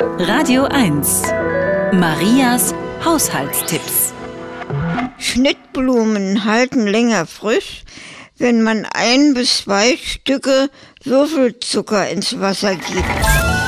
Radio 1. Marias Haushaltstipps. Schnittblumen halten länger frisch, wenn man ein bis zwei Stücke Würfelzucker ins Wasser gibt.